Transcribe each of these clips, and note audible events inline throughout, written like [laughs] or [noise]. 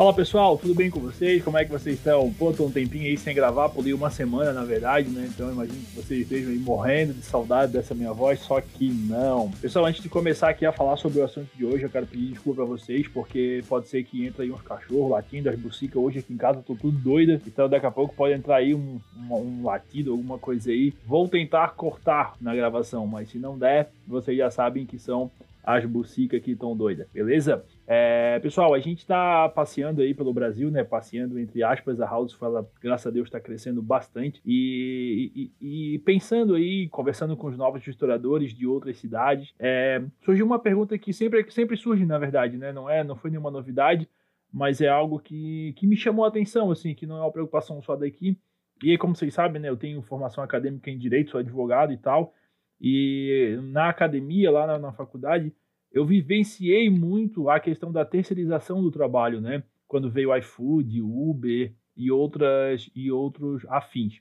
Fala pessoal, tudo bem com vocês? Como é que vocês estão? Pô, tô um tempinho aí sem gravar, pulei uma semana na verdade, né? Então imagino que vocês estejam aí morrendo de saudade dessa minha voz, só que não. Pessoal, antes de começar aqui a falar sobre o assunto de hoje, eu quero pedir desculpa pra vocês, porque pode ser que entre aí uns cachorros latindo, as bucicas hoje aqui em casa, tô tudo doida, então daqui a pouco pode entrar aí um, um, um latido, alguma coisa aí. Vou tentar cortar na gravação, mas se não der, vocês já sabem que são as bucicas que estão doidas, beleza? É, pessoal, a gente está passeando aí pelo Brasil, né? Passeando entre aspas, a House ela, graças a Deus, está crescendo bastante. E, e, e, pensando aí, conversando com os novos historiadores de outras cidades, é, surgiu uma pergunta que sempre, sempre surge, na verdade, né? Não é, não foi nenhuma novidade, mas é algo que, que me chamou a atenção, assim, que não é uma preocupação só daqui. E aí, como vocês sabem, né? Eu tenho formação acadêmica em direito, sou advogado e tal. E na academia, lá na, na faculdade, eu vivenciei muito a questão da terceirização do trabalho, né? Quando veio o iFood, Uber e outras e outros afins.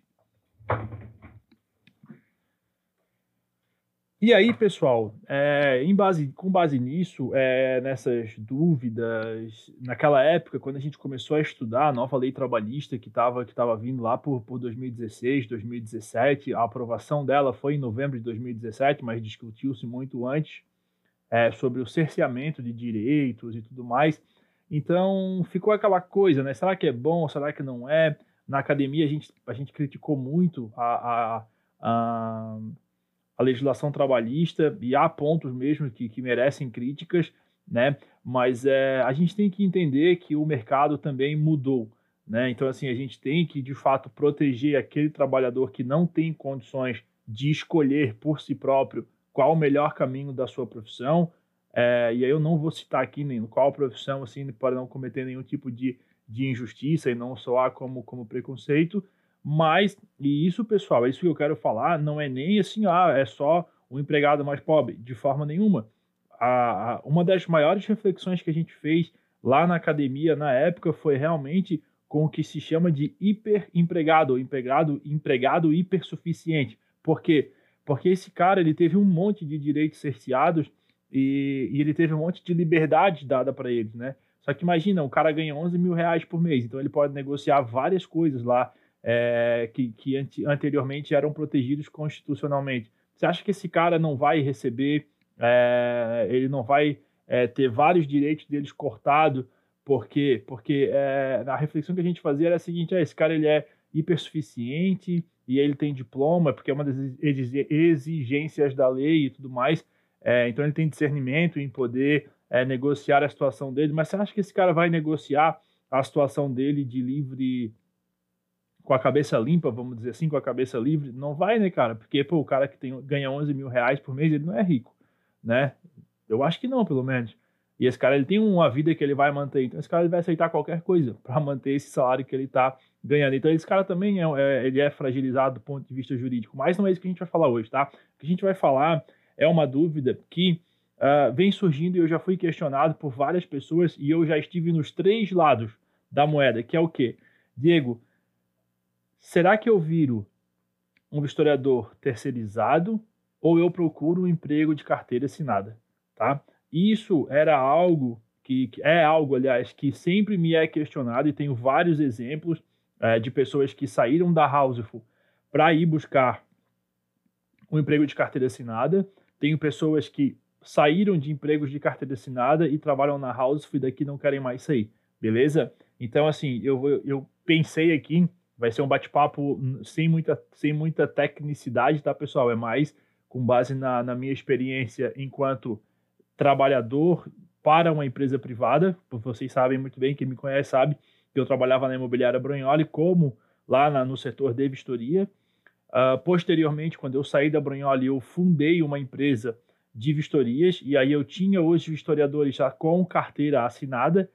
E aí, pessoal, é, em base, com base nisso, é, nessas dúvidas, naquela época, quando a gente começou a estudar a nova lei trabalhista que estava que tava vindo lá por, por 2016, 2017, a aprovação dela foi em novembro de 2017, mas discutiu-se muito antes é, sobre o cerceamento de direitos e tudo mais. Então, ficou aquela coisa, né? Será que é bom? Será que não é? Na academia, a gente, a gente criticou muito a, a, a a legislação trabalhista e há pontos mesmo que, que merecem críticas, né? Mas é, a gente tem que entender que o mercado também mudou, né? Então assim a gente tem que de fato proteger aquele trabalhador que não tem condições de escolher por si próprio qual o melhor caminho da sua profissão. É, e aí eu não vou citar aqui nem qual profissão assim para não cometer nenhum tipo de, de injustiça e não soar como como preconceito, mas, e isso, pessoal, é isso que eu quero falar, não é nem assim, ah, é só o empregado mais pobre, de forma nenhuma. A, a, uma das maiores reflexões que a gente fez lá na academia na época foi realmente com o que se chama de hiperempregado, empregado, empregado hipersuficiente. Por quê? Porque esse cara ele teve um monte de direitos cerceados e, e ele teve um monte de liberdade dada para eles, né? Só que imagina, o cara ganha 11 mil reais por mês, então ele pode negociar várias coisas lá é, que, que anteriormente eram protegidos constitucionalmente. Você acha que esse cara não vai receber, é, ele não vai é, ter vários direitos deles cortados? Por quê? Porque é, a reflexão que a gente fazia era a seguinte: esse cara ele é hipersuficiente e ele tem diploma, porque é uma das exigências da lei e tudo mais. É, então ele tem discernimento em poder é, negociar a situação dele. Mas você acha que esse cara vai negociar a situação dele de livre com a cabeça limpa, vamos dizer assim, com a cabeça livre, não vai, né, cara? Porque, pô, o cara que tem, ganha 11 mil reais por mês, ele não é rico, né? Eu acho que não, pelo menos. E esse cara, ele tem uma vida que ele vai manter. Então, esse cara ele vai aceitar qualquer coisa para manter esse salário que ele tá ganhando. Então, esse cara também é, é, ele é fragilizado do ponto de vista jurídico. Mas não é isso que a gente vai falar hoje, tá? O que a gente vai falar é uma dúvida que uh, vem surgindo e eu já fui questionado por várias pessoas e eu já estive nos três lados da moeda, que é o quê? Diego, será que eu viro um historiador terceirizado ou eu procuro um emprego de carteira assinada, tá? Isso era algo que, que é algo, aliás, que sempre me é questionado e tenho vários exemplos é, de pessoas que saíram da Houseful para ir buscar um emprego de carteira assinada. Tenho pessoas que saíram de empregos de carteira assinada e trabalham na Houseful e daqui não querem mais sair, beleza? Então, assim, eu, eu pensei aqui Vai ser um bate-papo sem muita, sem muita tecnicidade, tá, pessoal? É mais com base na, na minha experiência enquanto trabalhador para uma empresa privada. Vocês sabem muito bem, quem me conhece sabe que eu trabalhava na imobiliária Brunholi como lá na, no setor de vistoria. Uh, posteriormente, quando eu saí da Brunholi, eu fundei uma empresa de vistorias e aí eu tinha os vistoriadores já com carteira assinada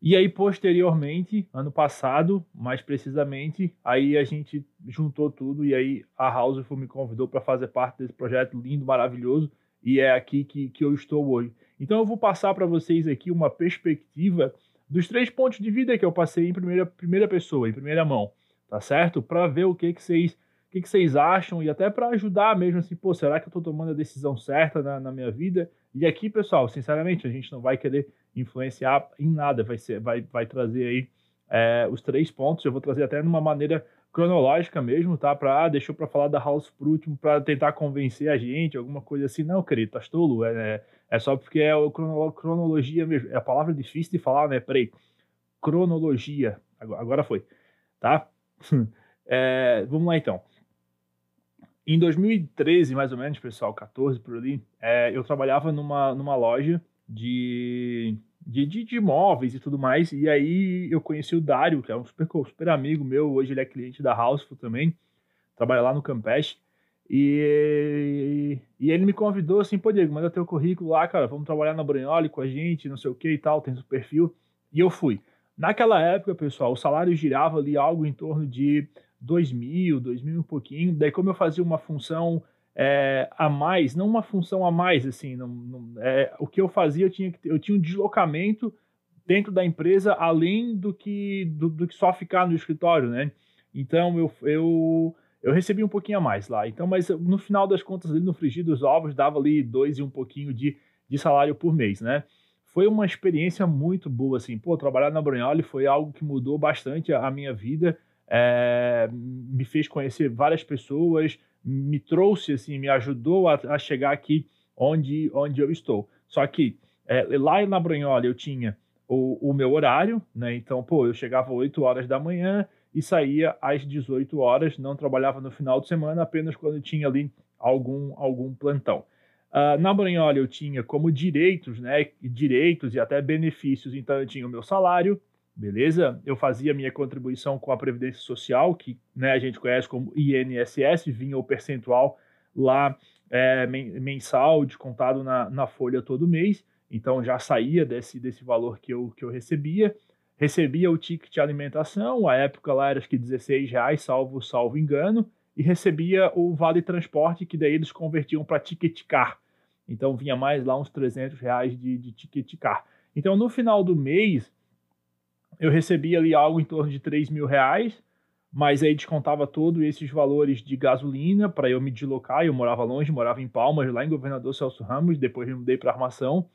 e aí, posteriormente, ano passado, mais precisamente, aí a gente juntou tudo e aí a Houseful me convidou para fazer parte desse projeto lindo, maravilhoso, e é aqui que, que eu estou hoje. Então eu vou passar para vocês aqui uma perspectiva dos três pontos de vida que eu passei em primeira, primeira pessoa, em primeira mão, tá certo? Para ver o que, que vocês o que, que vocês acham e até para ajudar mesmo assim, pô, será que eu estou tomando a decisão certa na, na minha vida? E aqui, pessoal, sinceramente, a gente não vai querer influenciar em nada, vai, ser, vai, vai trazer aí é, os três pontos, eu vou trazer até de uma maneira cronológica mesmo, tá? Para ah, deixou para falar da House por último, para tentar convencer a gente, alguma coisa assim. Não, querido, tá tolo, é, é, é só porque é o cronologia mesmo. É a palavra difícil de falar, né? Peraí. Cronologia. Agora, agora foi, tá? [laughs] é, vamos lá então. Em 2013, mais ou menos, pessoal, 14 por ali, é, eu trabalhava numa, numa loja de de, de, de imóveis e tudo mais. E aí eu conheci o Dário, que é um super, super amigo meu. Hoje ele é cliente da Houseful também, trabalha lá no Campeche. E, e ele me convidou assim, pô, Diego, manda teu currículo lá, cara, vamos trabalhar na Branholi com a gente, não sei o que e tal, tem o perfil. E eu fui. Naquela época, pessoal, o salário girava ali algo em torno de dois mil, dois mil e um pouquinho. Daí, como eu fazia uma função é, a mais, não uma função a mais, assim, não, não, é, o que eu fazia, eu tinha, eu tinha um deslocamento dentro da empresa, além do que, do, do que só ficar no escritório, né? Então, eu, eu, eu recebi um pouquinho a mais lá. Então, mas no final das contas, ali no frigir dos ovos, dava ali dois e um pouquinho de, de salário por mês, né? Foi uma experiência muito boa, assim. Pô, trabalhar na Brunholi foi algo que mudou bastante a, a minha vida, é, me fez conhecer várias pessoas, me trouxe, assim, me ajudou a, a chegar aqui onde, onde eu estou. Só que é, lá na Brunhola eu tinha o, o, meu horário, né? Então, pô, eu chegava 8 horas da manhã e saía às 18 horas, não trabalhava no final de semana, apenas quando tinha ali algum, algum plantão. Uh, na Brunhola eu tinha como direitos, né? Direitos e até benefícios, então eu tinha o meu salário, beleza? Eu fazia minha contribuição com a Previdência Social, que né, a gente conhece como INSS, vinha o percentual lá é, mensal, descontado na, na folha todo mês, então já saía desse, desse valor que eu, que eu recebia. Recebia o ticket de alimentação, a época lá era acho que 16 reais, salvo, salvo engano, e recebia o vale transporte, que daí eles convertiam para ticket car. Então vinha mais lá uns 300 reais de, de ticket car. Então no final do mês, eu recebia ali algo em torno de 3 mil reais, mas aí descontava todos esses valores de gasolina para eu me deslocar. Eu morava longe, morava em Palmas, lá em Governador Celso Ramos, depois me mudei para Armação,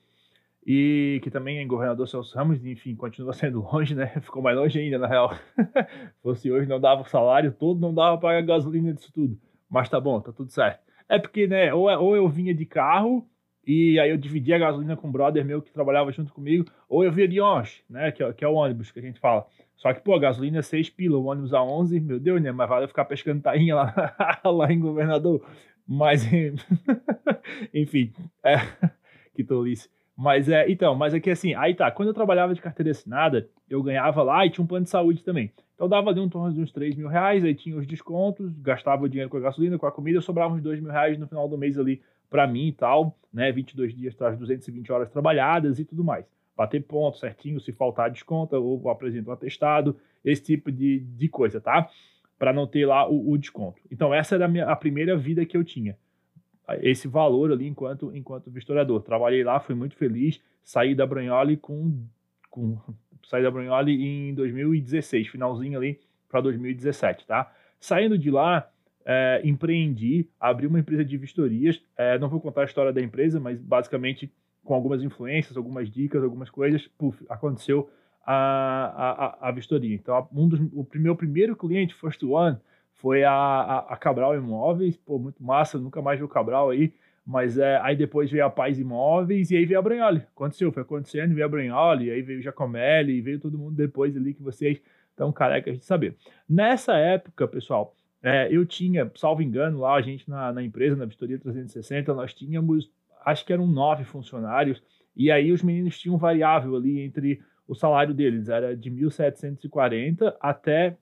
e que também é em Governador Celso Ramos, enfim, continua [laughs] sendo longe, né? Ficou mais longe ainda, na real. [laughs] Fosse hoje, não dava o salário todo, não dava para pagar gasolina disso tudo. Mas tá bom, tá tudo certo. É porque, né, ou, é, ou eu vinha de carro, e aí eu dividia a gasolina com um brother meu que trabalhava junto comigo, ou eu via de onde, né, que é, que é o ônibus que a gente fala. Só que, pô, a gasolina é 6 pila, o ônibus a 11, meu Deus, né, mas vale ficar pescando tainha lá, [laughs] lá em Governador. Mas, [laughs] enfim, é, [laughs] que tolice. Mas é, então, mas é assim, aí tá, quando eu trabalhava de carteira assinada, eu ganhava lá e tinha um plano de saúde também. Então dava ali um torno de uns 3 mil reais, aí tinha os descontos, gastava o dinheiro com a gasolina, com a comida, sobrava uns 2 mil reais no final do mês ali para mim e tal, né? 22 dias traz 220 horas trabalhadas e tudo mais. Bater ponto certinho, se faltar desconta ou apresenta um atestado, esse tipo de, de coisa, tá? Para não ter lá o, o, desconto. Então, essa era a, minha, a primeira vida que eu tinha. Esse valor ali enquanto, enquanto vistoriador. Trabalhei lá, fui muito feliz, saí da Branholi com, com saí da Branholi em 2016, finalzinho ali para 2017, tá? Saindo de lá, é, empreendi, abri uma empresa de vistorias. É, não vou contar a história da empresa, mas basicamente com algumas influências, algumas dicas, algumas coisas, puf, aconteceu a, a, a vistoria. Então, um dos, o meu primeiro cliente, First One, foi a, a, a, Cabral Imóveis, pô, muito massa, nunca mais vi o Cabral aí, mas é, aí depois veio a Paz Imóveis e aí veio a Branholi. Aconteceu, foi acontecendo, veio a Branholi, aí veio o Jacomelli, veio todo mundo depois ali que vocês estão carecas de saber. Nessa época, pessoal, é, eu tinha, salvo engano, lá a gente na, na empresa, na Vistoria 360, nós tínhamos, acho que eram nove funcionários, e aí os meninos tinham variável ali entre o salário deles, era de 1.740 até,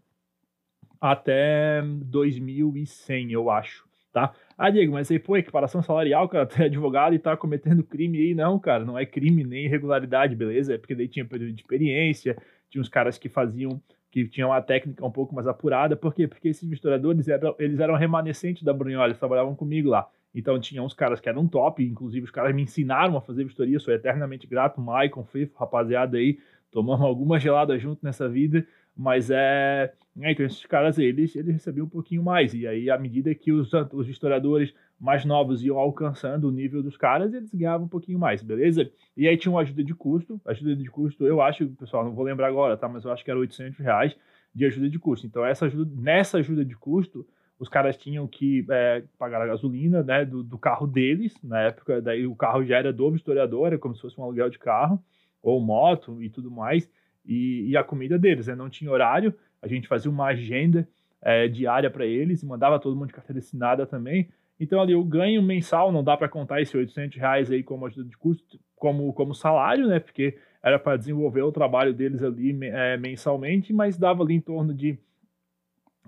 até 2.100, eu acho, tá? Ah, Diego, mas aí, pô, equiparação salarial, cara, [laughs] tu é advogado e tá cometendo crime aí. Não, cara, não é crime nem irregularidade, beleza? É porque daí tinha período de experiência, tinha uns caras que faziam que tinham uma técnica um pouco mais apurada. Por quê? Porque esses misturadores eram, eles eram remanescentes da Brunholi, eles trabalhavam comigo lá. Então tinha uns caras que eram top, inclusive os caras me ensinaram a fazer vistoria, sou eternamente grato, Maicon, Fifo, rapaziada aí, tomamos alguma gelada junto nessa vida, mas é. é então, esses caras, eles, eles recebiam um pouquinho mais. E aí, à medida que os, os historiadores mais novos iam alcançando o nível dos caras, eles ganhavam um pouquinho mais, beleza? E aí tinha uma ajuda de custo. Ajuda de custo, eu acho, pessoal, não vou lembrar agora, tá? Mas eu acho que era 800 reais de ajuda de custo. Então, essa ajuda, nessa ajuda de custo, os caras tinham que é, pagar a gasolina né, do, do, carro deles, na época, daí o carro já era do historiador, era como se fosse um aluguel de carro, ou moto e tudo mais, e, e a comida deles, né? Não tinha horário, a gente fazia uma agenda é, diária para eles, mandava todo mundo de carteira assinada também, então, ali, o ganho mensal, não dá para contar esse 800 reais aí como ajuda de custo, como, como salário, né? Porque era para desenvolver o trabalho deles ali é, mensalmente, mas dava ali em torno de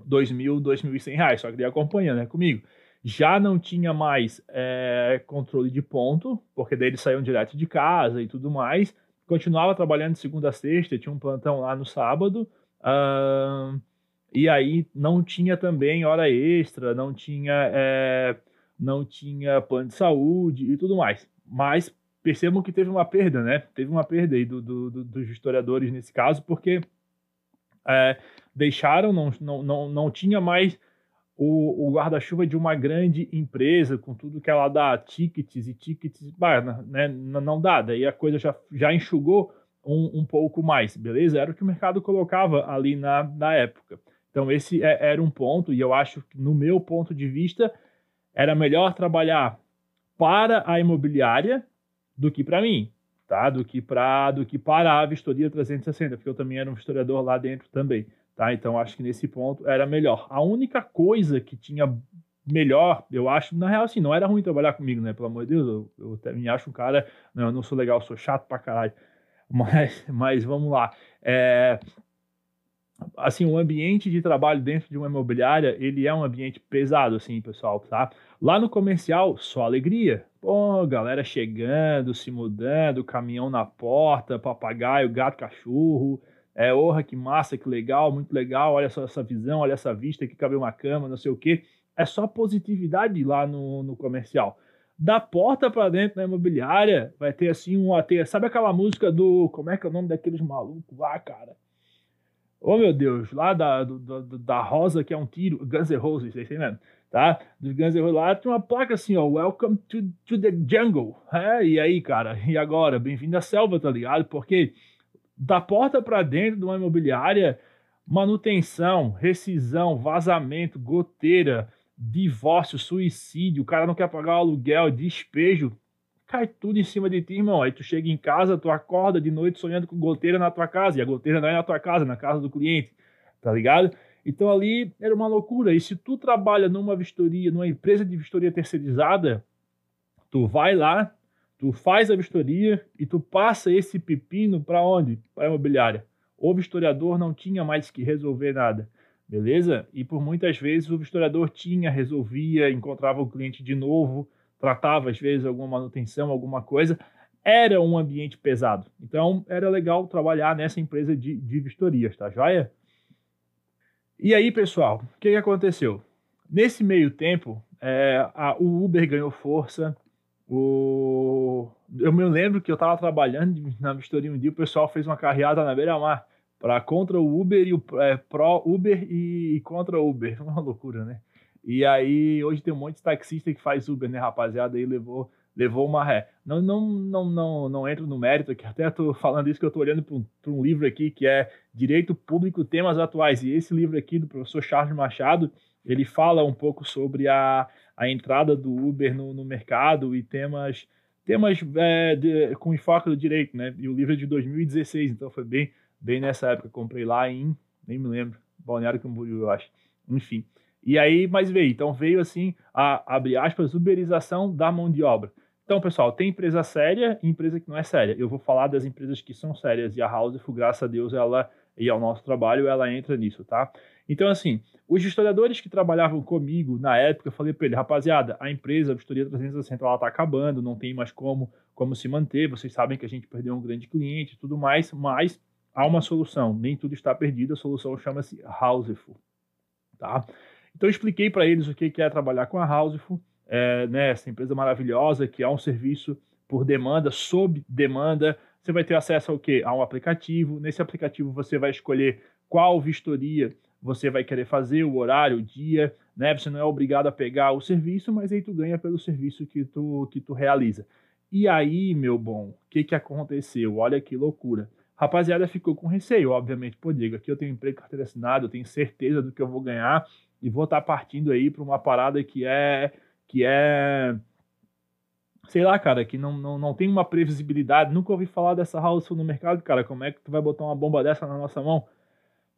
2.000, 2.100 reais, só que daí acompanha, né, comigo. Já não tinha mais é, controle de ponto, porque daí eles saíam direto de casa e tudo mais. Continuava trabalhando de segunda a sexta, tinha um plantão lá no sábado. E aí não tinha também hora extra, não tinha, é, não tinha plano de saúde e tudo mais. Mas percebam que teve uma perda, né? Teve uma perda aí do, do, do, dos historiadores nesse caso, porque é, deixaram, não, não, não, não tinha mais o, o guarda-chuva de uma grande empresa, com tudo que ela dá, tickets e tickets, bah, né, não dá, daí a coisa já, já enxugou um, um pouco mais, beleza? Era o que o mercado colocava ali na, na época. Então, esse é, era um ponto, e eu acho que, no meu ponto de vista, era melhor trabalhar para a imobiliária do que para mim, tá? Do que para do que para a vistoria 360, porque eu também era um historiador lá dentro também, tá? Então acho que nesse ponto era melhor. A única coisa que tinha melhor, eu acho, na real assim, não era ruim trabalhar comigo, né? Pelo amor de Deus, eu, eu até me acho um cara, não, eu não sou legal, eu sou chato pra caralho. [laughs] Mas, mas vamos lá. É, assim, o ambiente de trabalho dentro de uma imobiliária, ele é um ambiente pesado, assim, pessoal, tá? Lá no comercial, só alegria. Pô, galera chegando, se mudando, caminhão na porta, papagaio, gato, cachorro. É, orra, que massa, que legal, muito legal. Olha só essa visão, olha essa vista, aqui cabe uma cama, não sei o quê. É só positividade lá no, no comercial. Da porta para dentro da imobiliária, vai ter assim um AT. Sabe aquela música do. Como é que é o nome daqueles malucos lá, cara? Oh, meu Deus, lá da, do, da Rosa, que é um tiro, Guns N' Roses, sei mesmo, tá? Dos Guns N' Roses lá, tem uma placa assim, ó, Welcome to, to the Jungle. É, e aí, cara, e agora? Bem-vindo à selva, tá ligado? Porque da porta para dentro de uma imobiliária, manutenção, rescisão, vazamento, goteira, divórcio, suicídio, o cara não quer pagar o aluguel, despejo, cai tudo em cima de ti, irmão. Aí tu chega em casa, tu acorda de noite sonhando com goteira na tua casa, e a goteira não é na tua casa, é na casa do cliente, tá ligado? Então ali era uma loucura. E se tu trabalha numa vistoria, numa empresa de vistoria terceirizada, tu vai lá, tu faz a vistoria e tu passa esse pepino para onde? Para a imobiliária. O vistoriador não tinha mais que resolver nada, beleza? E por muitas vezes o vistoriador tinha, resolvia, encontrava o cliente de novo, tratava às vezes alguma manutenção, alguma coisa, era um ambiente pesado. Então era legal trabalhar nessa empresa de, de vistorias, tá joia? E aí, pessoal, o que, que aconteceu? Nesse meio tempo, é, a, o Uber ganhou força. O... Eu me lembro que eu estava trabalhando na vistoria um dia, o pessoal fez uma carreada na beira-mar para contra o Uber e o é, pró Uber e, e contra o Uber. [laughs] Uma loucura, né? E aí, hoje tem um monte de taxista que faz Uber, né, rapaziada? Aí levou, levou uma ré. Não, não, não, não, não entro no mérito aqui, até tô falando isso que eu tô olhando para um, um, livro aqui que é Direito Público, Temas Atuais. E esse livro aqui do professor Charles Machado, ele fala um pouco sobre a, a entrada do Uber no, no mercado e temas temas é, de, com enfoque do direito, né? E o livro é de 2016, então foi bem, bem nessa época. Comprei lá em, nem me lembro, Balneário Camboriú, eu acho. Enfim. E aí, mas veio, então veio assim a, abre aspas, uberização da mão de obra. Então, pessoal, tem empresa séria e empresa que não é séria. Eu vou falar das empresas que são sérias e a Houseful, graças a Deus, ela e ao nosso trabalho, ela entra nisso, tá? Então, assim, os historiadores que trabalhavam comigo na época, eu falei para ele, rapaziada, a empresa, a Vistoria 360, ela tá acabando, não tem mais como, como se manter, vocês sabem que a gente perdeu um grande cliente e tudo mais, mas há uma solução, nem tudo está perdido, a solução chama-se Houseful, tá? Então eu expliquei para eles o que é trabalhar com a Houseful, é, né, essa empresa maravilhosa que é um serviço por demanda, sob demanda. Você vai ter acesso ao quê? A um aplicativo. Nesse aplicativo você vai escolher qual vistoria você vai querer fazer, o horário, o dia, né? Você não é obrigado a pegar o serviço, mas aí tu ganha pelo serviço que tu, que tu realiza. E aí, meu bom, o que, que aconteceu? Olha que loucura. Rapaziada ficou com receio, obviamente. Pô, Diego, aqui eu tenho emprego carteira assinada, eu tenho certeza do que eu vou ganhar e vou estar tá partindo aí para uma parada que é que é sei lá, cara, que não, não, não tem uma previsibilidade. Nunca ouvi falar dessa house no mercado, cara. Como é que tu vai botar uma bomba dessa na nossa mão?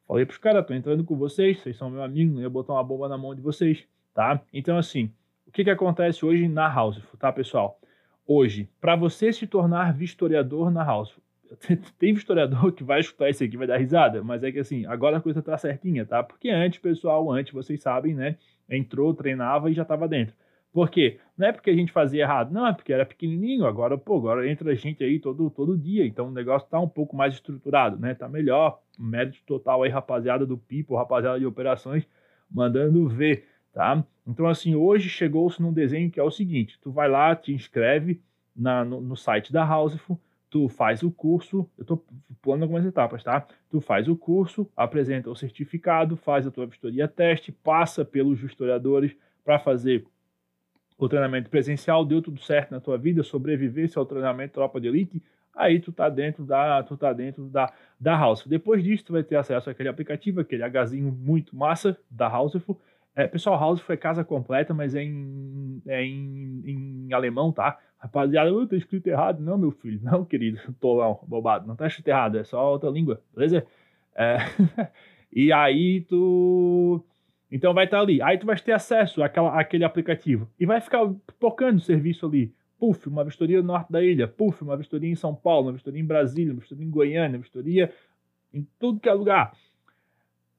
Falei pros caras, tô entrando com vocês, vocês são meu amigo, não ia botar uma bomba na mão de vocês, tá? Então, assim, o que que acontece hoje na house, tá, pessoal? Hoje, para você se tornar vistoriador na house, [laughs] tem historiador que vai escutar isso aqui vai dar risada, mas é que assim, agora a coisa tá certinha, tá? Porque antes, pessoal, antes, vocês sabem, né? Entrou, treinava e já tava dentro. Por quê? Não é porque a gente fazia errado, não, é porque era pequenininho, agora, pô, agora entra gente aí todo, todo dia, então o negócio tá um pouco mais estruturado, né? Tá melhor, mérito total aí, rapaziada do People, rapaziada de operações, mandando ver, tá? Então, assim, hoje chegou-se num desenho que é o seguinte, tu vai lá, te inscreve na, no, no site da Houseful, tu faz o curso, eu estou pulando algumas etapas, tá? Tu faz o curso, apresenta o certificado, faz a tua vistoria teste, passa pelos historiadores para fazer o treinamento presencial, deu tudo certo na tua vida, sobrevivesse ao treinamento tropa de elite, aí tu tá dentro da, tu tá dentro da, da House. Depois disso, tu vai ter acesso àquele aplicativo, aquele Hzinho muito massa da Houseful. É, pessoal, House foi casa completa, mas é em, é em, em alemão, tá? Rapaziada, eu tô escrito errado. Não, meu filho, não, querido, [laughs] tolão, bobado, não tá escrito errado, é só outra língua, beleza? É, [laughs] e aí tu. Então vai estar tá ali. Aí tu vai ter acesso àquela, àquele aplicativo e vai ficar tocando o serviço ali. Puf, uma vistoria no norte da ilha. Puf, uma vistoria em São Paulo, uma vistoria em Brasília, uma vistoria em Goiânia, uma vistoria em tudo que é lugar.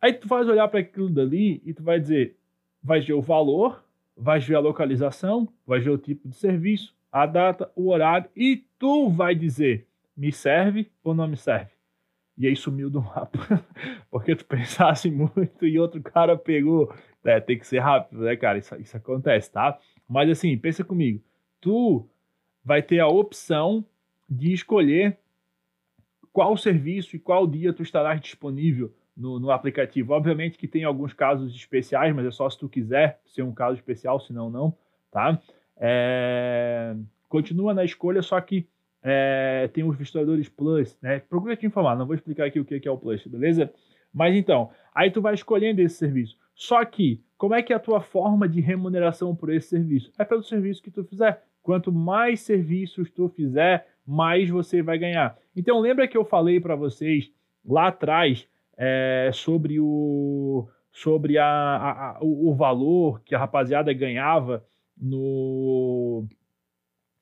Aí tu faz olhar para aquilo dali e tu vai dizer, vai ver o valor, vai ver a localização, vai ver o tipo de serviço, a data, o horário e tu vai dizer me serve ou não me serve. E aí sumiu do mapa. [laughs] Porque tu pensasse muito e outro cara pegou. É, tem que ser rápido, né, cara? Isso, isso acontece, tá? Mas assim, pensa comigo. Tu vai ter a opção de escolher qual serviço e qual dia tu estarás disponível no, no, aplicativo. Obviamente que tem alguns casos especiais, mas é só se tu quiser ser um caso especial, senão não, tá? É, continua na escolha, só que é, tem os vistadores Plus, né? Procura te informar, não vou explicar aqui o que é o Plus, beleza? Mas então, aí tu vai escolhendo esse serviço. Só que, como é que é a tua forma de remuneração por esse serviço? É pelo serviço que tu fizer. Quanto mais serviços tu fizer, mais você vai ganhar. Então, lembra que eu falei para vocês lá atrás é, sobre o sobre a, a, a, o valor que a rapaziada ganhava no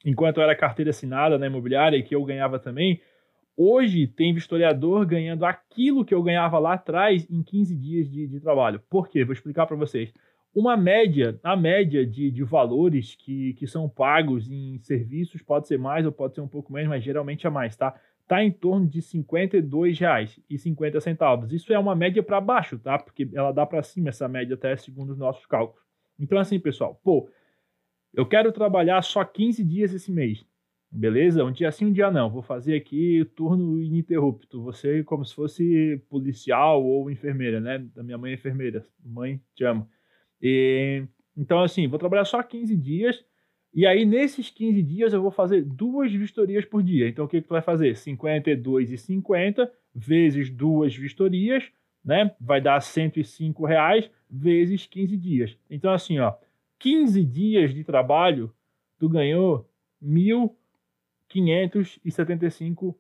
enquanto era carteira assinada na imobiliária e que eu ganhava também, hoje tem vistoriador ganhando aquilo que eu ganhava lá atrás em 15 dias de, de trabalho. Por quê? Vou explicar para vocês. Uma média, a média de, de valores que, que são pagos em serviços pode ser mais ou pode ser um pouco menos, mas geralmente é mais, tá? Está em torno de R$ 52,50. Isso é uma média para baixo, tá? Porque ela dá para cima essa média até segundo os nossos cálculos. Então, assim, pessoal, pô, eu quero trabalhar só 15 dias esse mês. Beleza? Um dia sim, um dia não. Vou fazer aqui turno ininterrupto. Você como se fosse policial ou enfermeira, né? Da minha mãe é enfermeira. Mãe, te amo. E, então, assim, vou trabalhar só 15 dias. E aí, nesses 15 dias, eu vou fazer duas vistorias por dia. Então, o que, que tu vai fazer? 52,50 vezes duas vistorias, né? Vai dar 105 reais vezes 15 dias. Então, assim, ó, 15 dias de trabalho, tu ganhou R$ 1.575.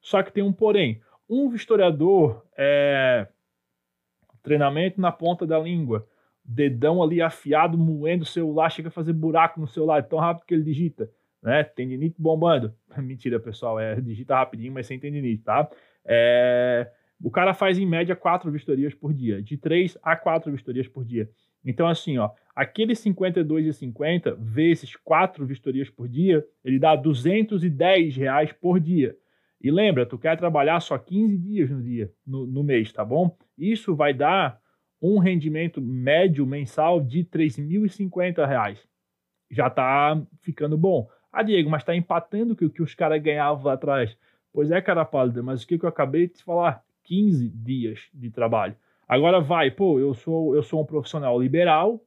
Só que tem um porém. Um vistoriador, é, treinamento na ponta da língua, dedão ali afiado, moendo o celular, chega a fazer buraco no celular, tão rápido que ele digita, né? Tendinite bombando. [laughs] Mentira, pessoal, é, digita rapidinho, mas sem tendinite, tá? É, o cara faz em média quatro vistorias por dia, de três a quatro vistorias por dia. Então, assim, ó, aqueles 52,50 vezes quatro vistorias por dia, ele dá 210 reais por dia. E lembra, tu quer trabalhar só 15 dias no dia, no, no mês, tá bom? Isso vai dar um rendimento médio mensal de 3.050 reais. Já tá ficando bom. Ah, Diego, mas tá empatando o que, que os caras ganhavam lá atrás. Pois é, cara pálida, mas o que, que eu acabei de te falar? 15 dias de trabalho. Agora vai, pô, eu sou, eu sou um profissional liberal,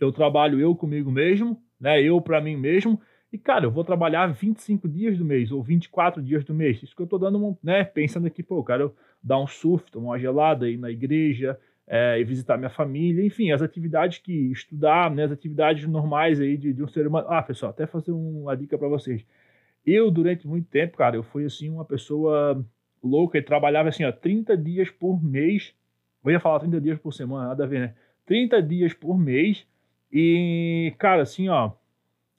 eu trabalho eu comigo mesmo, né? Eu para mim mesmo. E, cara, eu vou trabalhar 25 dias do mês ou 24 dias do mês. Isso que eu tô dando, né? Pensando aqui, pô, eu quero dar um surf, tomar uma gelada, ir na igreja, é, e visitar minha família, enfim, as atividades que estudar, né, as atividades normais aí de, de um ser humano. Ah, pessoal, até fazer uma dica para vocês. Eu, durante muito tempo, cara, eu fui, assim, uma pessoa louca e trabalhava, assim, ó, 30 dias por mês. Eu ia falar 30 dias por semana, nada a ver, né? 30 dias por mês e, cara, assim, ó,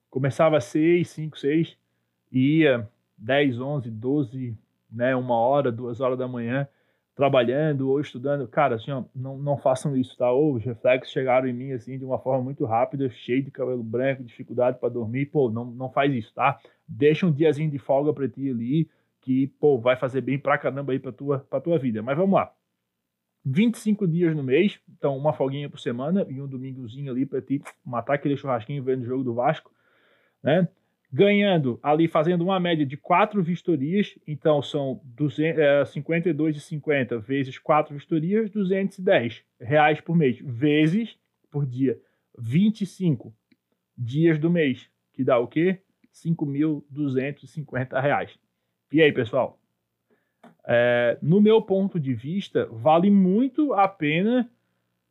começava às 6, 5, 6, ia 10, 11, 12, né, uma hora, duas horas da manhã, trabalhando ou estudando. Cara, assim, ó, não, não façam isso, tá? Ou os reflexos chegaram em mim, assim, de uma forma muito rápida, cheio de cabelo branco, dificuldade para dormir. Pô, não, não faz isso, tá? Deixa um diazinho de folga para ti ali, que, pô, vai fazer bem pra caramba aí pra tua, pra tua vida. Mas vamos lá. 25 dias no mês, então uma folguinha por semana e um domingozinho ali para ti matar aquele churrasquinho vendo o jogo do Vasco, né? Ganhando ali, fazendo uma média de quatro vistorias, então são 200, é, 52,50 vezes quatro vistorias, 210 reais por mês, vezes por dia, 25 dias do mês, que dá o quê? 5.250 reais. E aí, pessoal? É, no meu ponto de vista, vale muito a pena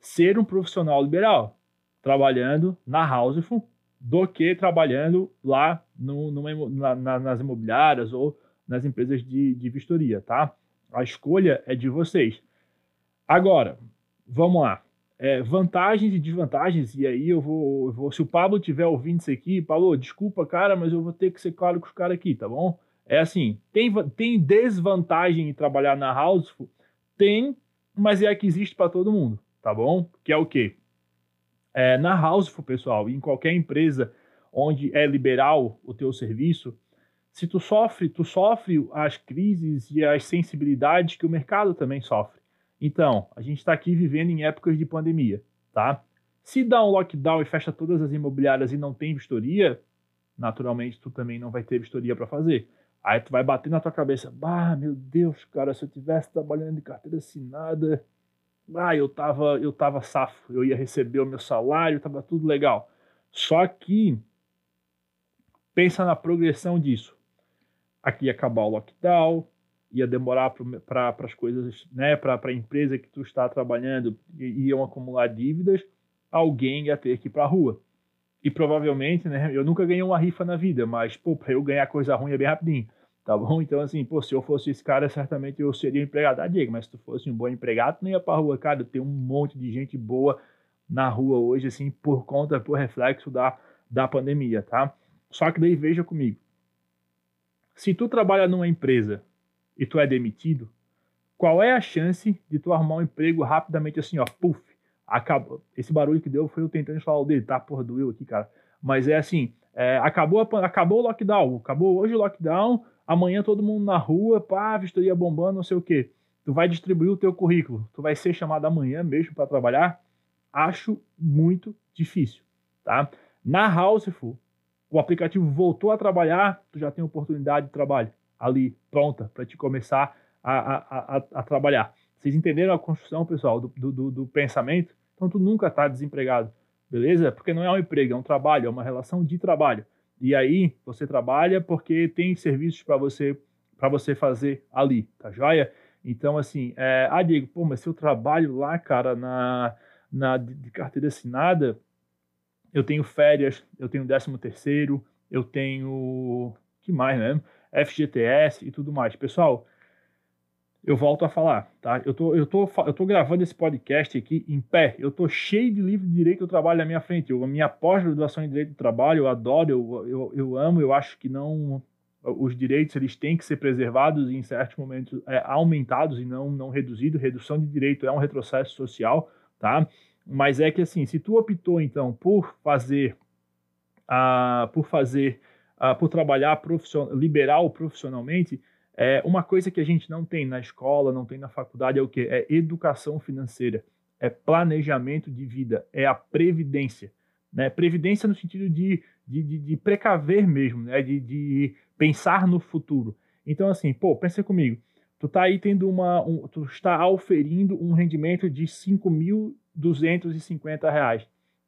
ser um profissional liberal, trabalhando na Houseful, do que trabalhando lá no, numa, na, nas imobiliárias ou nas empresas de, de vistoria, tá? A escolha é de vocês. Agora, vamos lá. É, vantagens e desvantagens, e aí eu vou, eu vou, Se o Pablo tiver ouvindo isso aqui, Pablo, desculpa, cara, mas eu vou ter que ser claro com os caras aqui, tá bom? É assim, tem, tem desvantagem em trabalhar na Houseful? Tem, mas é a que existe para todo mundo, tá bom? Que é o quê? É, na Houseful, pessoal, em qualquer empresa onde é liberal o teu serviço, se tu sofre, tu sofre as crises e as sensibilidades que o mercado também sofre. Então, a gente está aqui vivendo em épocas de pandemia, tá? Se dá um lockdown e fecha todas as imobiliárias e não tem vistoria, naturalmente tu também não vai ter vistoria para fazer. Aí tu vai bater na tua cabeça, bah, meu Deus, cara, se eu tivesse trabalhando de carteira assinada, ah, eu tava, eu tava safo, eu ia receber o meu salário, tava tudo legal. Só que pensa na progressão disso. Aqui ia acabar o lockdown, ia demorar para as coisas, né, para a empresa que tu está trabalhando, iam acumular dívidas, alguém ia ter que ir para a rua. E provavelmente, né, eu nunca ganhei uma rifa na vida, mas, pô, pra eu ganhar coisa ruim é bem rapidinho, tá bom? Então, assim, pô, se eu fosse esse cara, certamente eu seria empregado. Ah, Diego, mas se tu fosse um bom empregado, não ia pra rua. Cara, tem um monte de gente boa na rua hoje, assim, por conta, por reflexo da, da pandemia, tá? Só que daí veja comigo. Se tu trabalha numa empresa e tu é demitido, qual é a chance de tu arrumar um emprego rapidamente assim, ó, puf, acabou. Esse barulho que deu foi eu tentando falar o dele, tá? Porra, doeu aqui, cara. Mas é assim, é, acabou, acabou o lockdown, acabou hoje o lockdown, amanhã todo mundo na rua, pá, vistoria bombando, não sei o quê. Tu vai distribuir o teu currículo, tu vai ser chamado amanhã mesmo para trabalhar? Acho muito difícil, tá? Na Houseful, o aplicativo voltou a trabalhar, tu já tem oportunidade de trabalho ali, pronta, para te começar a, a, a, a, trabalhar. Vocês entenderam a construção, pessoal, do, do, do pensamento? Então, tu nunca está desempregado, beleza? Porque não é um emprego, é um trabalho, é uma relação de trabalho. E aí, você trabalha porque tem serviços para você para você fazer ali, tá joia? Então, assim, é, ah, Diego, pô, mas se eu trabalho lá, cara, na, na de carteira assinada, eu tenho férias, eu tenho décimo terceiro, eu tenho, que mais, né? FGTS e tudo mais. Pessoal, eu volto a falar, tá? Eu tô, eu tô, eu tô gravando esse podcast aqui em pé. Eu tô cheio de livro de direito do trabalho na minha frente. Eu, a minha pós-graduação em direito do trabalho, eu adoro, eu, eu, eu amo, eu acho que não os direitos eles têm que ser preservados e em certos momentos é, aumentados e não não reduzidos. Redução de direito é um retrocesso social, tá? Mas é que assim, se tu optou então por fazer, uh, por fazer, uh, por trabalhar profissional, liberal profissionalmente, é, uma coisa que a gente não tem na escola, não tem na faculdade é o que? É educação financeira, é planejamento de vida, é a previdência. Né? Previdência no sentido de, de, de, de precaver mesmo, né? de, de pensar no futuro. Então, assim, pô, pensa comigo. tu tá aí tendo uma, um, tu está auferindo um rendimento de 5.250 reais.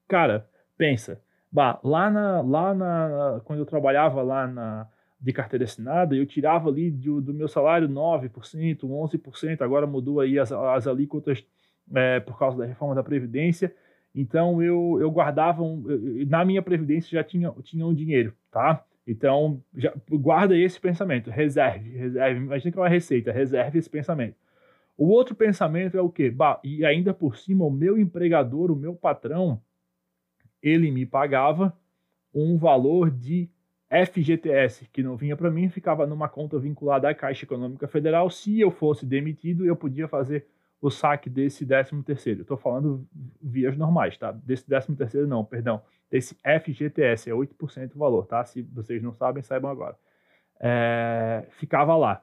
Cara, pensa, bah, lá na, lá na, quando eu trabalhava lá na de carteira assinada, eu tirava ali do, do meu salário 9%, 11%, agora mudou aí as, as alíquotas é, por causa da reforma da Previdência, então eu, eu guardava, um, eu, na minha Previdência já tinha, tinha um dinheiro, tá? Então, já, guarda esse pensamento, reserve, reserve, imagina que é uma receita, reserve esse pensamento. O outro pensamento é o quê? Bah, e ainda por cima, o meu empregador, o meu patrão, ele me pagava um valor de FGTS, que não vinha para mim, ficava numa conta vinculada à Caixa Econômica Federal. Se eu fosse demitido, eu podia fazer o saque desse 13 terceiro. Estou falando vias normais, tá? Desse 13 terceiro não, perdão. Desse FGTS, é 8% o valor, tá? Se vocês não sabem, saibam agora. É, ficava lá,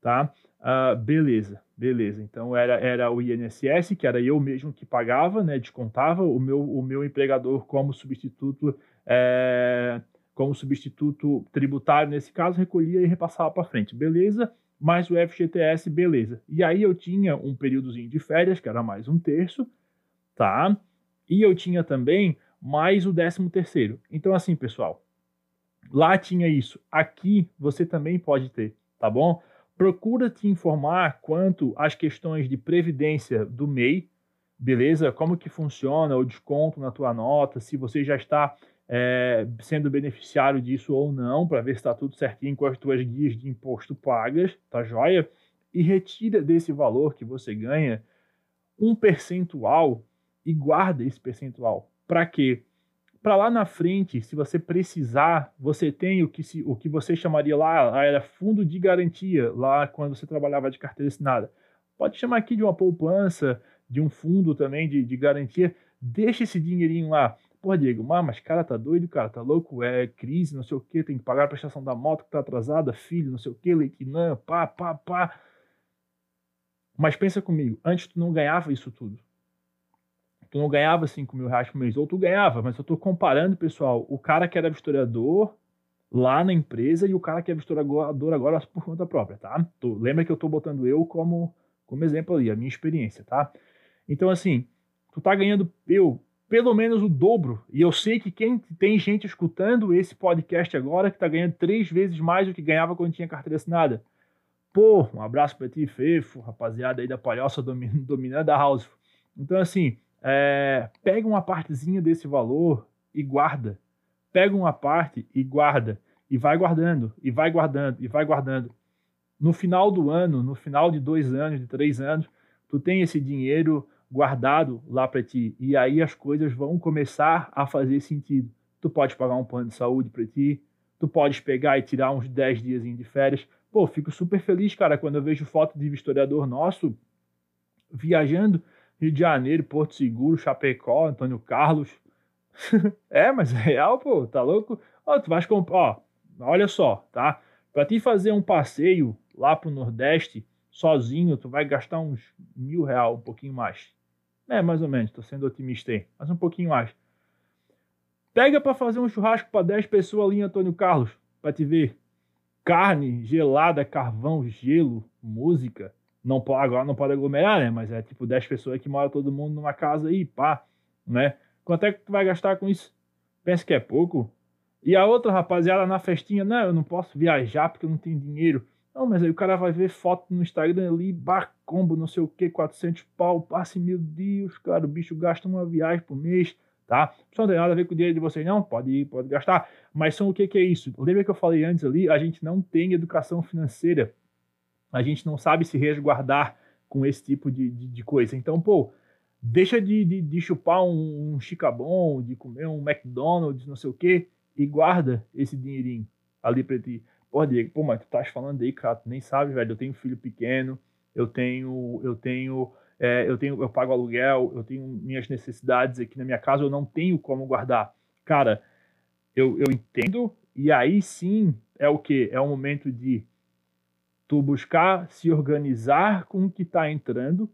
tá? Uh, beleza, beleza. Então era, era o INSS, que era eu mesmo que pagava, né? Descontava o meu, o meu empregador como substituto é, como substituto tributário, nesse caso, recolhia e repassava para frente. Beleza, mais o FGTS, beleza. E aí eu tinha um períodozinho de férias, que era mais um terço, tá? E eu tinha também mais o décimo terceiro. Então, assim, pessoal, lá tinha isso. Aqui você também pode ter, tá bom? Procura te informar quanto às questões de previdência do MEI, beleza? Como que funciona o desconto na tua nota, se você já está é, sendo beneficiário disso ou não, para ver se está tudo certinho com as tuas guias de imposto pagas, tá joia? E retira desse valor que você ganha um percentual e guarda esse percentual. Para quê? Para lá na frente, se você precisar, você tem o que, se, o que você chamaria lá, era fundo de garantia, lá quando você trabalhava de carteira assinada. Pode chamar aqui de uma poupança, de um fundo também de, de garantia. Deixa esse dinheirinho lá Pô, Diego, mas cara tá doido, cara, tá louco, é crise, não sei o que, tem que pagar a prestação da moto que tá atrasada, filho, não sei o que, leitinã, pá, pá, pá. Mas pensa comigo, antes tu não ganhava isso tudo. Tu não ganhava 5 mil reais por mês, ou tu ganhava, mas eu tô comparando, pessoal, o cara que era vistoriador lá na empresa e o cara que é vistoriador agora por conta própria, tá? Tu, lembra que eu tô botando eu como, como exemplo ali, a minha experiência, tá? Então, assim, tu tá ganhando, eu, pelo menos o dobro. E eu sei que quem tem gente escutando esse podcast agora que está ganhando três vezes mais do que ganhava quando tinha carteira assinada. Pô, um abraço para ti, Fefo, rapaziada aí da palhoça dominando a house. Então, assim, é, pega uma partezinha desse valor e guarda. Pega uma parte e guarda. E vai guardando, e vai guardando, e vai guardando. No final do ano, no final de dois anos, de três anos, tu tem esse dinheiro guardado lá para ti. E aí as coisas vão começar a fazer sentido. Tu pode pagar um plano de saúde para ti, tu pode pegar e tirar uns 10 dias de férias. Pô, fico super feliz, cara, quando eu vejo foto de historiador nosso viajando Rio de Janeiro, Porto Seguro, Chapecó, Antônio Carlos. [laughs] é, mas é real, pô, tá louco? Ó, tu vais comprar, ó, olha só, tá? Para ti fazer um passeio lá pro Nordeste sozinho, tu vai gastar uns mil real, um pouquinho mais. É, mais ou menos, estou sendo otimista aí, mas um pouquinho mais. Pega para fazer um churrasco para 10 pessoas ali Antônio Carlos, para te ver. Carne, gelada, carvão, gelo, música. Não pode, agora não pode aglomerar, né? Mas é tipo 10 pessoas que moram todo mundo numa casa aí, pá, né? Quanto é que tu vai gastar com isso? Pensa que é pouco? E a outra rapaziada na festinha, não, eu não posso viajar porque eu não tenho dinheiro. Não, mas aí o cara vai ver foto no Instagram ali, bacombo, não sei o que, 400 pau, passe, meu Deus, cara, o bicho gasta uma viagem por mês, tá? Isso não tem nada a ver com o dinheiro de vocês, não, pode ir, pode gastar, mas são o que, que é isso? Lembra que eu falei antes ali, a gente não tem educação financeira, a gente não sabe se resguardar com esse tipo de, de, de coisa. Então, pô, deixa de, de, de chupar um, um chicabon, de comer um McDonald's, não sei o que, e guarda esse dinheirinho ali para ti. Pô, Diego, pô, mas tu estás falando aí, cara, tu nem sabe, velho. Eu tenho um filho pequeno, eu tenho, eu tenho, é, eu tenho, eu pago aluguel, eu tenho minhas necessidades aqui na minha casa, eu não tenho como guardar. Cara, eu, eu entendo, e aí sim é o que? É o momento de tu buscar se organizar com o que está entrando,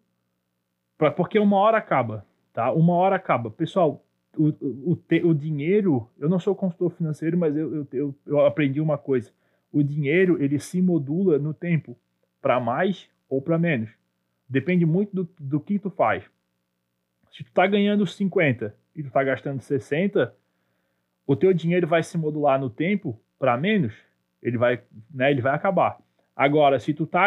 pra, porque uma hora acaba, tá? Uma hora acaba. Pessoal, o, o, o, o dinheiro, eu não sou consultor financeiro, mas eu, eu, eu, eu aprendi uma coisa o dinheiro ele se modula no tempo. para mais ou para menos. Depende muito do, do que tu faz. Se tu tá ganhando 50 e tu tá gastando 60, o teu dinheiro vai se modular no tempo para menos, ele vai, né, ele vai acabar. Agora, se tu tá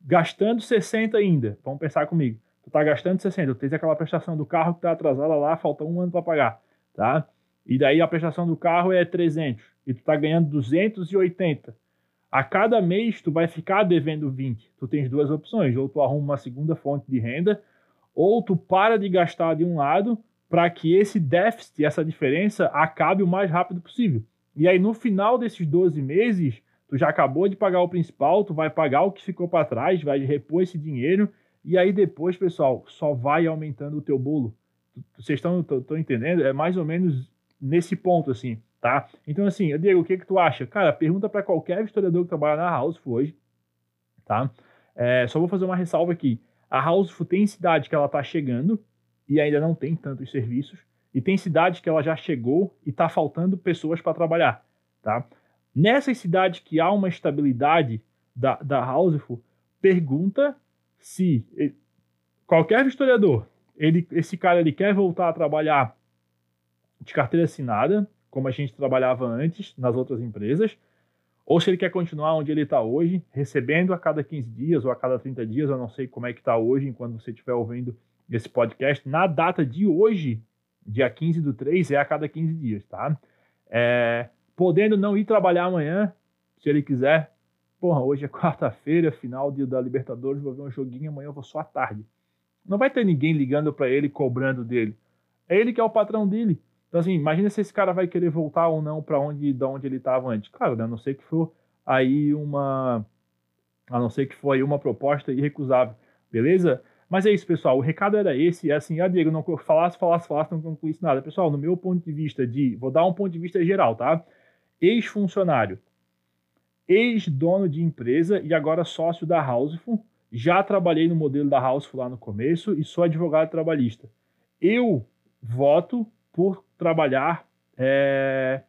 gastando 60 ainda, vamos pensar comigo, tu tá gastando 60, tu tens aquela prestação do carro que tá atrasada lá, falta um ano para pagar, tá? E daí a prestação do carro é 300 e tu tá ganhando 280. A cada mês tu vai ficar devendo 20. Tu tens duas opções, ou tu arruma uma segunda fonte de renda, ou tu para de gastar de um lado para que esse déficit, essa diferença, acabe o mais rápido possível. E aí, no final desses 12 meses, tu já acabou de pagar o principal, tu vai pagar o que ficou para trás, vai repor esse dinheiro, e aí depois, pessoal, só vai aumentando o teu bolo. Vocês estão entendendo? É mais ou menos nesse ponto, assim, tá? Então, assim, Diego, o que que tu acha? Cara, pergunta para qualquer historiador que trabalha na House hoje, tá? É, só vou fazer uma ressalva aqui. A House tem cidade que ela tá chegando, e ainda não tem tantos serviços. E tem cidades que ela já chegou e está faltando pessoas para trabalhar. Tá? Nessas cidades que há uma estabilidade da, da Houseful, pergunta se qualquer historiador, ele, esse cara ele quer voltar a trabalhar de carteira assinada, como a gente trabalhava antes nas outras empresas, ou se ele quer continuar onde ele está hoje, recebendo a cada 15 dias ou a cada 30 dias, eu não sei como é que está hoje, enquanto você estiver ouvindo esse podcast, na data de hoje, dia 15 do 3, é a cada 15 dias, tá? É, podendo não ir trabalhar amanhã, se ele quiser. Porra, hoje é quarta-feira, final dia da Libertadores, vou ver um joguinho, amanhã eu vou só à tarde. Não vai ter ninguém ligando para ele, cobrando dele. É ele que é o patrão dele. Então, assim, imagina se esse cara vai querer voltar ou não para onde, da onde ele estava antes. Claro, né? a não ser que for aí uma. A não ser que for aí uma proposta irrecusável. Beleza? Mas é isso, pessoal. O recado era esse. É assim, ah, Diego, não falasse, falasse, falasse, não concluísse nada. Pessoal, no meu ponto de vista de. Vou dar um ponto de vista geral, tá? Ex-funcionário, ex-dono de empresa e agora sócio da Houseful. Já trabalhei no modelo da Houseful lá no começo e sou advogado trabalhista. Eu voto por trabalhar é,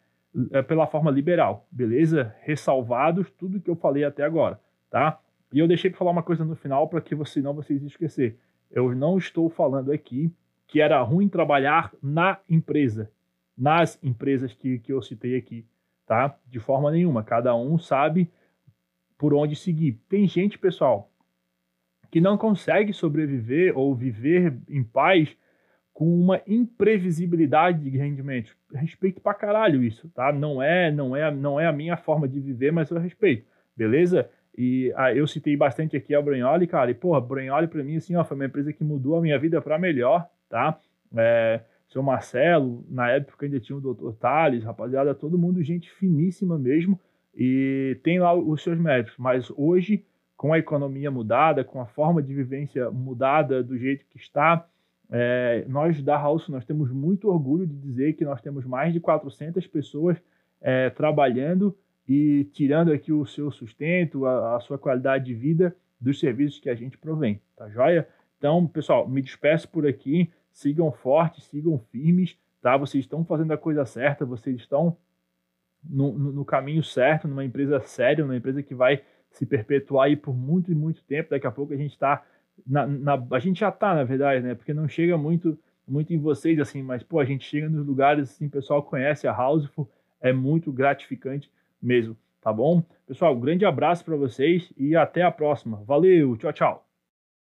pela forma liberal, beleza? Ressalvados tudo que eu falei até agora, tá? E eu deixei para falar uma coisa no final para que você não vocês esquecer. Eu não estou falando aqui que era ruim trabalhar na empresa, nas empresas que, que eu citei aqui, tá? De forma nenhuma. Cada um sabe por onde seguir. Tem gente, pessoal, que não consegue sobreviver ou viver em paz com uma imprevisibilidade de rendimento. Respeito pra caralho isso, tá? Não é, não é, não é a minha forma de viver, mas eu respeito. Beleza? E ah, eu citei bastante aqui a Brunholi, cara, e porra, Brunholi para mim, assim, ó, foi uma empresa que mudou a minha vida para melhor, tá? É, seu Marcelo, na época ainda tinha o Dr. Thales, rapaziada, todo mundo gente finíssima mesmo, e tem lá os seus méritos, mas hoje, com a economia mudada, com a forma de vivência mudada do jeito que está, é, nós da House, nós temos muito orgulho de dizer que nós temos mais de 400 pessoas é, trabalhando e tirando aqui o seu sustento, a, a sua qualidade de vida dos serviços que a gente provém, tá joia? Então, pessoal, me despeço por aqui, sigam fortes, sigam firmes, tá? Vocês estão fazendo a coisa certa, vocês estão no, no, no caminho certo, numa empresa séria, numa empresa que vai se perpetuar aí por muito e muito tempo. Daqui a pouco a gente está na, na, a gente já está, na verdade, né? Porque não chega muito muito em vocês assim, mas pô, a gente chega nos lugares assim, o pessoal conhece a Houseful, é muito gratificante mesmo, tá bom? Pessoal, um grande abraço para vocês e até a próxima. Valeu, tchau, tchau.